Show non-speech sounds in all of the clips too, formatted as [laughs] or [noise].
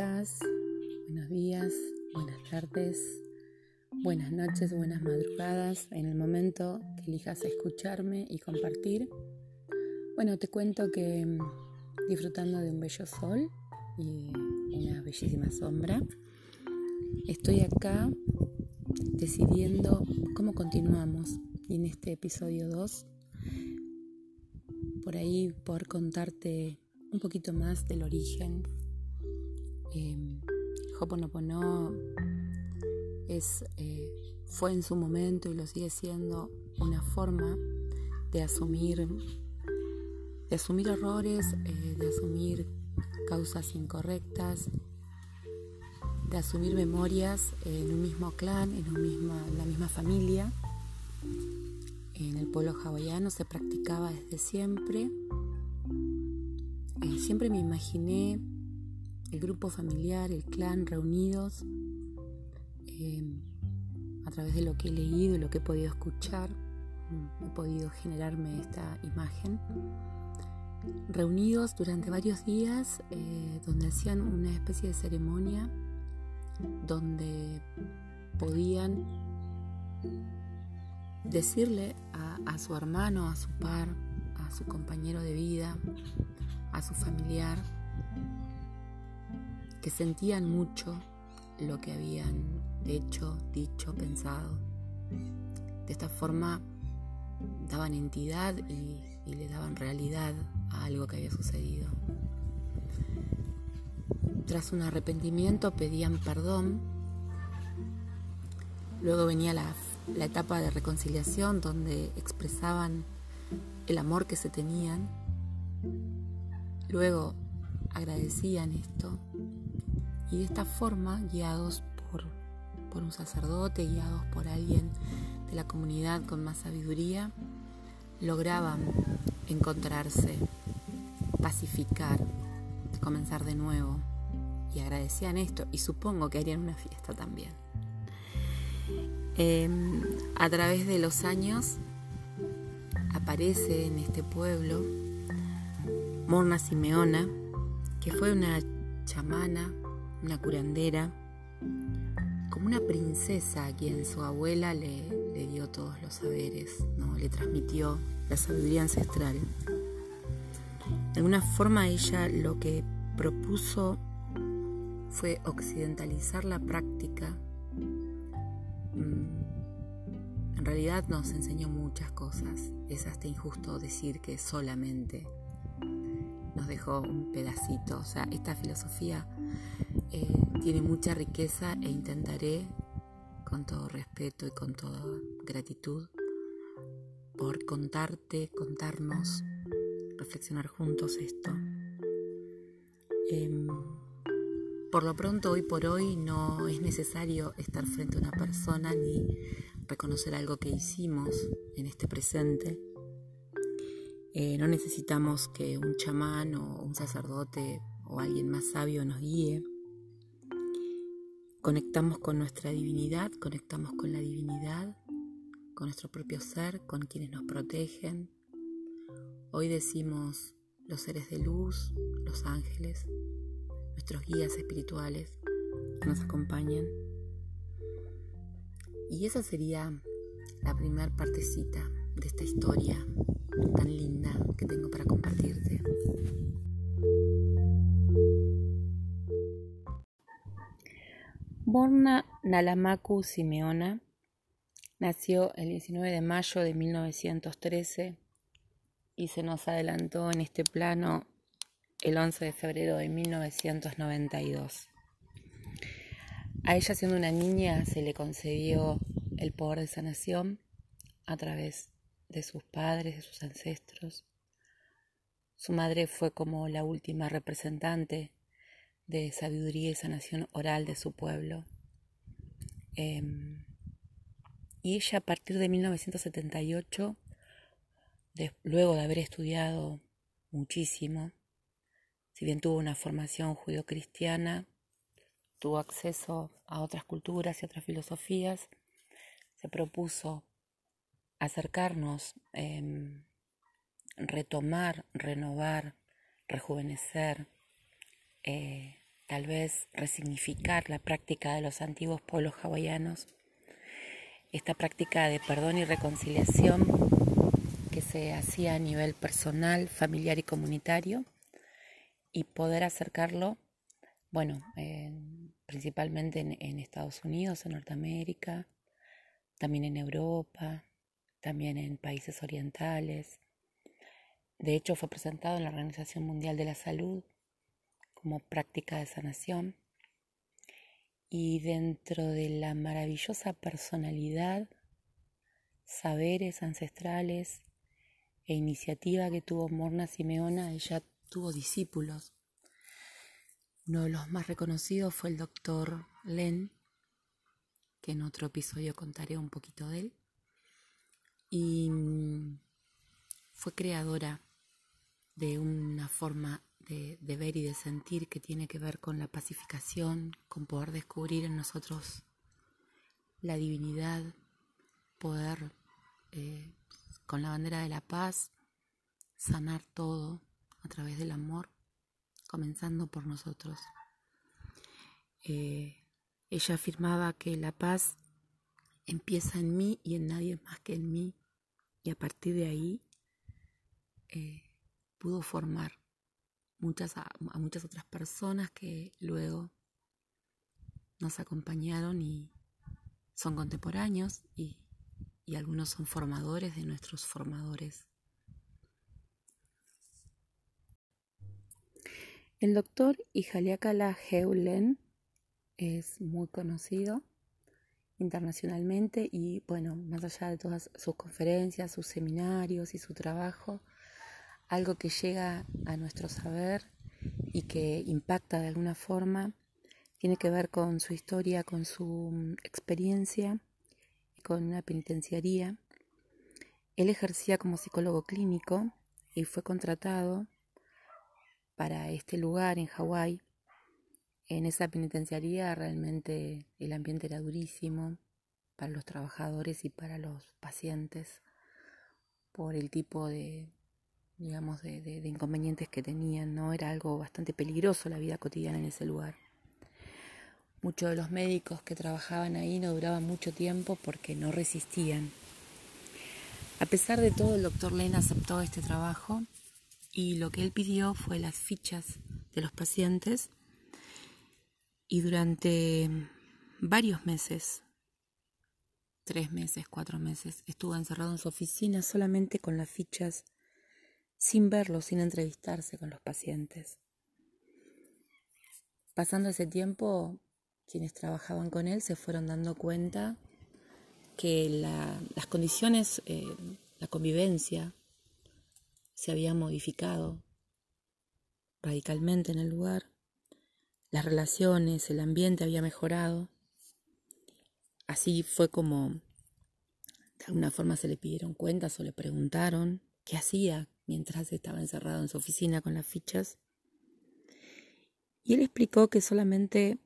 Buenos días, buenas tardes, buenas noches, buenas madrugadas, en el momento que elijas escucharme y compartir. Bueno, te cuento que mm, disfrutando de un bello sol y una bellísima sombra, estoy acá decidiendo cómo continuamos en este episodio 2 por ahí por contarte un poquito más del origen. Eh, Hoponopono es, fue en su momento y lo sigue siendo una forma de asumir, de asumir errores, eh, de asumir causas incorrectas, de asumir memorias en un mismo clan, en, un misma, en la misma familia. En el pueblo hawaiano se practicaba desde siempre eh, siempre me imaginé el grupo familiar, el clan reunidos em, a través de lo que he leído y lo que he podido escuchar. Mm, he podido generarme esta imagen. Reunidos durante varios días eh, donde hacían una especie de ceremonia donde podían decirle a su hermano, a su par, a su compañero de vida, a su familiar, que sentían mucho lo que habían hecho, dicho, pensado. De esta forma daban entidad y, le daban realidad a algo que había sucedido. Tras un arrepentimiento pedían perdón. Luego venía la, etapa de reconciliación donde expresaban el amor que se tenían Luego agradecían esto y de esta forma, guiados por, por un sacerdote, guiados por alguien de la comunidad con más sabiduría, lograban encontrarse, pacificar, comenzar de nuevo. Y agradecían esto y supongo que harían una fiesta también. Em, a través de los años aparece en este pueblo Morna Simeona, que fue una chamana, una curandera, como una princesa a quien su abuela le, dio todos los saberes, ¿no? le transmitió la sabiduría ancestral. De alguna forma ella lo que propuso fue occidentalizar la práctica. Mm, en realidad nos enseñó muchas cosas. Es hasta injusto decir que solamente nos dejó un pedacito. O sea, esta filosofía eh, tiene mucha riqueza e intentaré, con todo respeto y con toda gratitud, por contarte, contarnos, reflexionar juntos esto. Em, por lo pronto, hoy por hoy, no es necesario estar frente a una persona ni reconocer algo que hicimos en este presente eh, no necesitamos que un chamán o un sacerdote o alguien más sabio nos guíe. Conectamos con nuestra divinidad, conectamos con la divinidad, con nuestro propio ser, con quienes nos protegen. Hoy decimos los seres de luz, los ángeles, nuestros guías espirituales que nos acompañan. Y esa sería la primera partecita de esta historia tan linda que tengo para compartirte. Borna Nalamaku Simeona nació el 19 de mayo de 1913 y se nos adelantó en este plano el 11 de febrero de 1992. A ella siendo una niña se le concedió el poder de sanación a través de sus padres, de sus ancestros. Su madre fue como la última representante de sabiduría y sanación oral de su pueblo. Em, y ella a partir de 1978, luego de haber estudiado muchísimo, si bien tuvo una formación judio-cristiana, tuvo acceso a otras culturas y otras filosofías, se propuso acercarnos, em, retomar, renovar, rejuvenecer, eh, tal vez resignificar la práctica de los antiguos pueblos hawaianos, esta práctica de perdón y reconciliación que se hacía a nivel personal, familiar y comunitario, y poder acercarlo, bueno, principalmente en Estados Unidos, en Norteamérica, también en Europa, también en países orientales. De hecho, fue presentado en la Organización Mundial de la Salud como práctica de sanación. Y dentro de la maravillosa personalidad, saberes ancestrales e iniciativa que tuvo Morna Simeona, ella tuvo discípulos. Uno de los más reconocidos fue el doctor Len, que en otro episodio contaré un poquito de él. Y mm, fue creadora de una forma de, ver y de sentir que tiene que ver con la pacificación, con poder descubrir en nosotros la divinidad, poder eh, con la bandera de la paz sanar todo a través del amor, comenzando por nosotros. Eh, ella afirmaba que la paz empieza en mí y en nadie más que en mí, y a partir de ahí eh, pudo formar muchas, a, muchas otras personas que luego nos acompañaron y son contemporáneos y, y algunos son formadores de nuestros formadores. El doctor Ijaliakala Heulen es muy conocido internacionalmente y bueno, más allá de todas sus conferencias, sus seminarios y su trabajo, algo que llega a nuestro saber y que impacta de alguna forma, tiene que ver con su historia, con su mm, experiencia con una penitenciaría. Él ejercía como psicólogo clínico y fue contratado para este lugar en Hawái en esa penitenciaría realmente el ambiente era durísimo para los trabajadores y para los pacientes por el tipo de, digamos, de, inconvenientes que tenían, ¿no? Era algo bastante peligroso la vida cotidiana en ese lugar. Muchos de los médicos que trabajaban ahí no duraban mucho tiempo porque no resistían. A pesar de todo, el doctor Lena aceptó este trabajo y lo que él pidió fue las fichas de los pacientes y durante varios meses, tres meses, cuatro meses, estuvo encerrado en su oficina solamente con las fichas, sin verlos, sin entrevistarse con los pacientes. Pasando ese tiempo, quienes trabajaban con él se fueron dando cuenta que las condiciones, eh, la convivencia, se había modificado radicalmente en el lugar las relaciones, el ambiente había mejorado. Así fue como de alguna forma se le pidieron cuentas o le preguntaron qué hacía mientras estaba encerrado en su oficina con las fichas. Y él explicó que solamente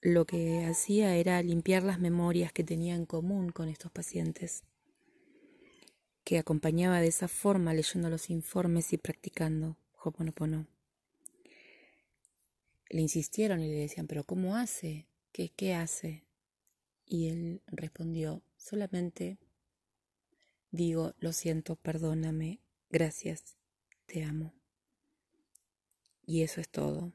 lo que hacía era limpiar las memorias que tenía en común con estos pacientes, que acompañaba de esa forma leyendo los informes y practicando Hoponopono le insistieron y le decían, pero ¿cómo hace? ¿Qué, qué hace? Y él respondió, solamente digo, lo siento, perdóname, gracias, te amo. Y eso es todo.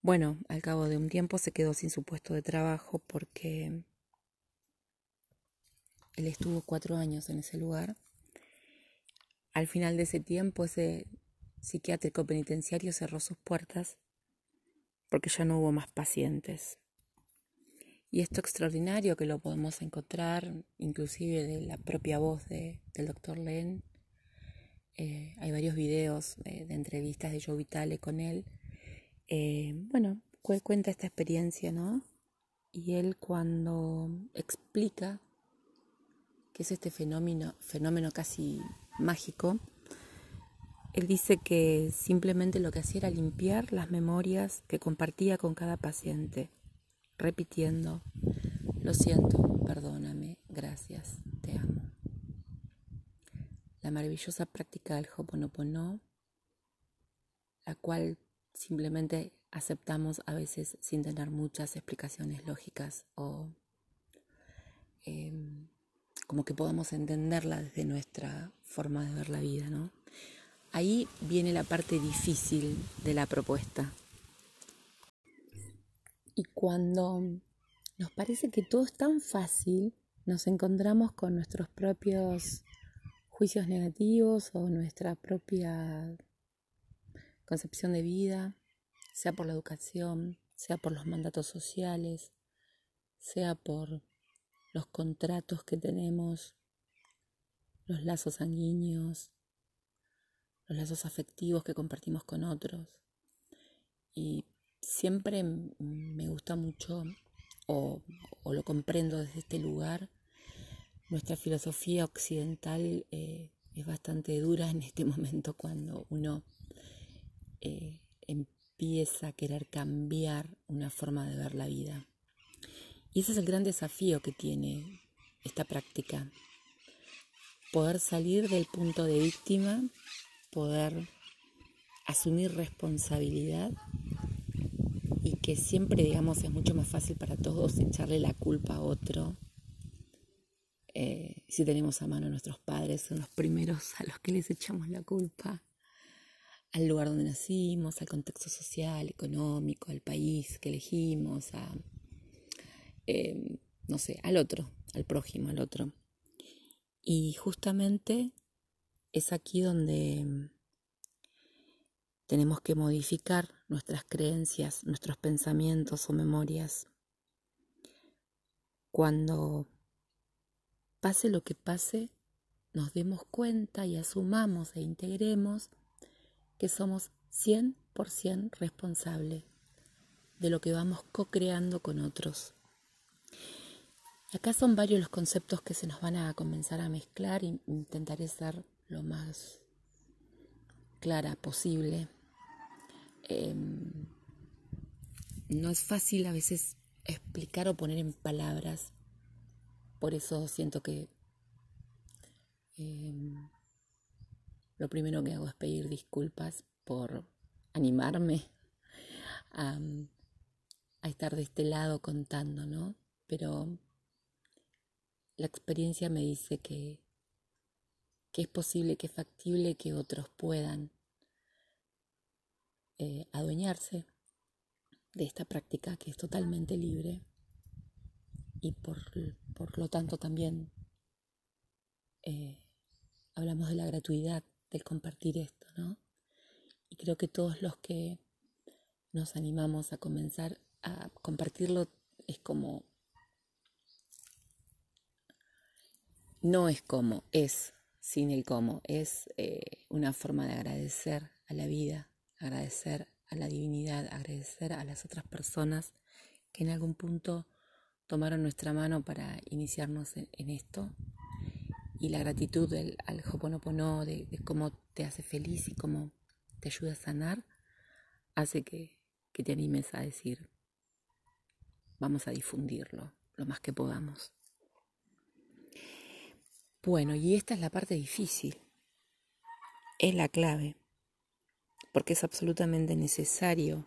Bueno, al cabo de un tiempo se quedó sin su puesto de trabajo porque él estuvo cuatro años en ese lugar. Al final de ese tiempo, ese psiquiátrico penitenciario cerró sus puertas porque ya no hubo más pacientes. Y esto extraordinario que lo podemos encontrar inclusive de la propia voz de, del doctor Len. Eh, hay varios videos de, entrevistas de Joe Vitale con él. Eh, bueno, cuenta esta experiencia, ¿no? Y él cuando explica que es este fenómeno, fenómeno casi mágico, él dice que simplemente lo que hacía era limpiar las memorias que compartía con cada paciente, repitiendo, lo siento, perdóname, gracias, te amo. La maravillosa práctica del Hoponopono, la cual simplemente aceptamos a veces sin tener muchas explicaciones lógicas o em, como que podamos entenderla desde nuestra forma de ver la vida, ¿no? Ahí viene la parte difícil de la propuesta. Y cuando nos parece que todo es tan fácil, nos encontramos con nuestros propios juicios negativos o nuestra propia concepción de vida, sea por la educación, sea por los mandatos sociales, sea por los contratos que tenemos, los lazos sanguíneos, los lazos afectivos que compartimos con otros. Y siempre me gusta mucho, o, lo comprendo desde este lugar, nuestra filosofía occidental eh, es bastante dura en este [laughs] momento cuando uno eh, empieza a querer cambiar una forma de ver la vida. Y ese es el gran desafío que tiene esta práctica. Poder salir del punto de víctima, poder asumir responsabilidad y que siempre, digamos, es mucho más fácil para todos echarle la culpa a otro. Eh, si tenemos a mano a nuestros padres, son los primeros a los que les echamos la culpa al lugar donde nacimos, al contexto social, económico, al país que elegimos, a, em, no sé, al otro, al prójimo, al otro. Y justamente es aquí donde tenemos que modificar nuestras creencias, nuestros pensamientos o memorias. Cuando pase lo que pase, nos demos cuenta y asumamos e integremos que somos 100% responsables de lo que vamos co-creando con otros. Acá son varios los conceptos que se nos van a comenzar a mezclar e intentaré ser lo más clara posible. Em, no es fácil a veces explicar o poner en palabras, por eso siento que em, lo primero que hago es pedir disculpas por animarme a, estar de este lado contando, ¿no? Pero la experiencia me dice que, que es posible, que es factible que otros puedan eh, adueñarse de esta práctica que es totalmente libre y por, lo tanto también eh, hablamos de la gratuidad del compartir esto, ¿no? Y creo que todos los que nos animamos a comenzar a compartirlo es como, no es como, es sin el cómo, es eh, una forma de agradecer a la vida, agradecer a la divinidad, agradecer a las otras personas que en algún punto tomaron nuestra mano para iniciarnos en esto. Y la gratitud del, al Hoponopono, de, de cómo te hace feliz y cómo te ayuda a sanar, hace que, que te animes a decir, vamos a difundirlo lo más que podamos. Bueno, y esta es la parte difícil, es la clave, porque es absolutamente necesario,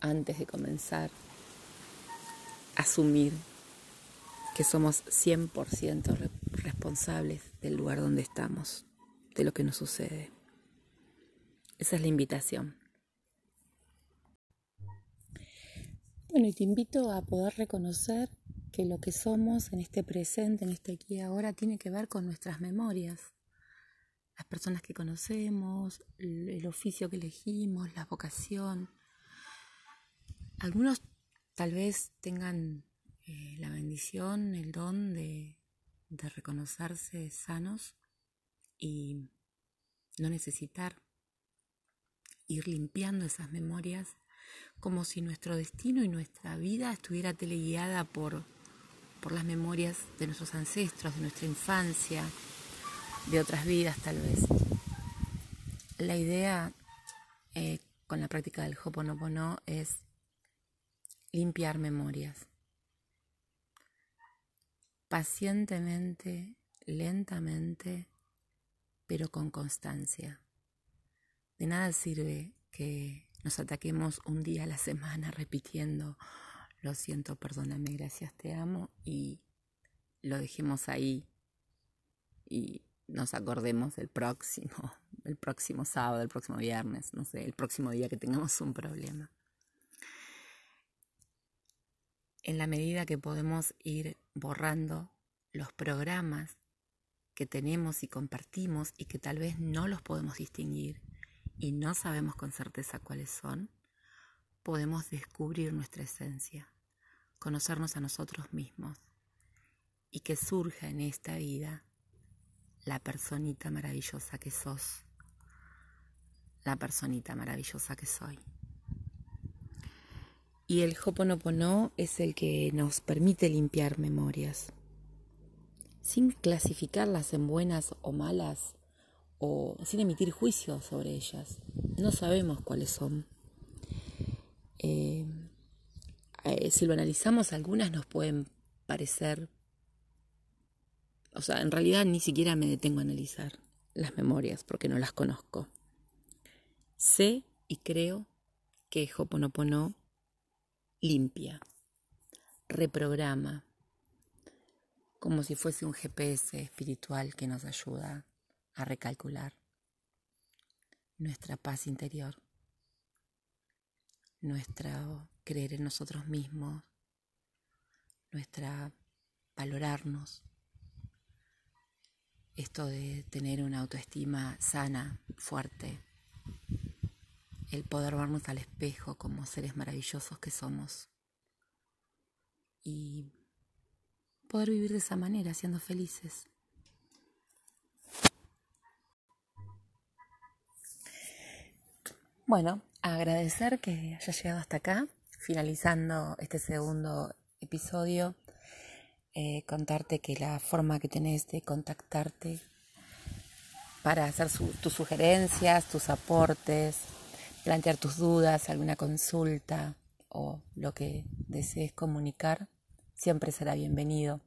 antes de comenzar, asumir que somos 100% responsables del lugar donde estamos, de lo que nos sucede. Esa es la invitación. Bueno, y te invito a poder reconocer que lo que somos en este presente, en este aquí y ahora, tiene que ver con nuestras memorias. Las personas que conocemos, el oficio que elegimos, la vocación. Algunos tal vez tengan eh, la bendición, el don de, de reconocerse sanos y no necesitar ir limpiando esas memorias como si nuestro destino y nuestra vida estuviera teleguiada por, por las memorias de nuestros ancestros, de nuestra infancia, de otras vidas tal vez. La idea eh, con la práctica del Hoponopono es limpiar memorias pacientemente, lentamente, pero con constancia. De nada sirve que nos ataquemos un día a la semana repitiendo lo siento, perdóname, gracias, te amo y lo dejemos ahí y nos acordemos del próximo, [laughs] el próximo sábado, el próximo viernes, no sé, el próximo día que tengamos un problema. En la medida que podemos ir borrando los programas que tenemos y compartimos y que tal vez no los podemos distinguir y no sabemos con certeza cuáles son, podemos descubrir nuestra esencia, conocernos a nosotros mismos y que surja en esta vida la personita maravillosa que sos, la personita maravillosa que soy. Y el Hoponopono es el que nos permite limpiar memorias, sin clasificarlas en buenas o malas, o sin emitir juicios sobre ellas. No sabemos cuáles son. Eh, eh, si lo analizamos, algunas nos pueden parecer o sea, en realidad ni siquiera me detengo a analizar las memorias porque no las conozco. Sé y creo que Hoponopono limpia, reprograma, como si fuese un GPS espiritual que nos ayuda a recalcular nuestra paz interior, nuestra creer en nosotros mismos, nuestra valorarnos esto de tener una autoestima sana, fuerte, el poder vernos al espejo como seres maravillosos que somos y poder vivir de esa manera, siendo felices. Bueno, agradecer que haya llegado hasta acá, finalizando este segundo episodio eh, contarte que la forma que tenés de contactarte para hacer tus sugerencias, tus aportes, plantear tus dudas, alguna consulta o lo que desees comunicar, siempre será bienvenido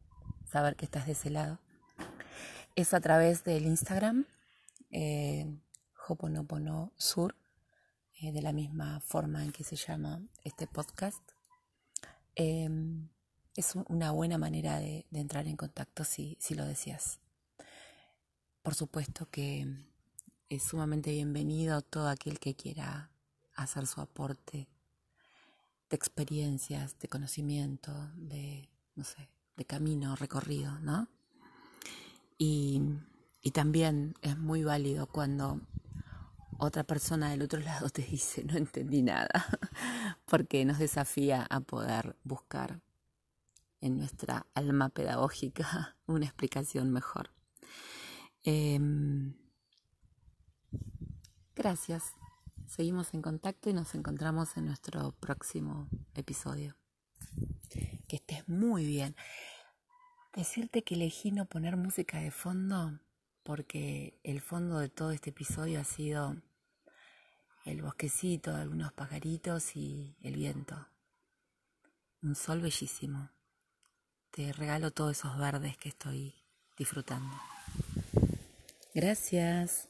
saber que estás de ese lado. Es a través del Instagram, eh, Sur, eh, de la misma forma en que se llama este podcast. Em, es una buena manera de, entrar en contacto si, si, lo deseas. Por supuesto que es sumamente bienvenido todo aquel que quiera hacer su aporte de experiencias, de conocimiento, de, no sé, de camino recorrido, ¿no? Y, y también es muy válido cuando otra persona del otro [laughs] lado te dice no entendí nada, [laughs] porque nos desafía a poder buscar en nuestra alma pedagógica [laughs] una explicación mejor. Em, gracias. Seguimos en contacto y nos encontramos en nuestro próximo episodio. Que estés muy bien. Decirte que elegí no poner música de fondo porque el fondo de todo este episodio ha sido el bosquecito, algunos pajaritos y el viento. Un sol bellísimo te regalo todos esos verdes que estoy disfrutando. Gracias.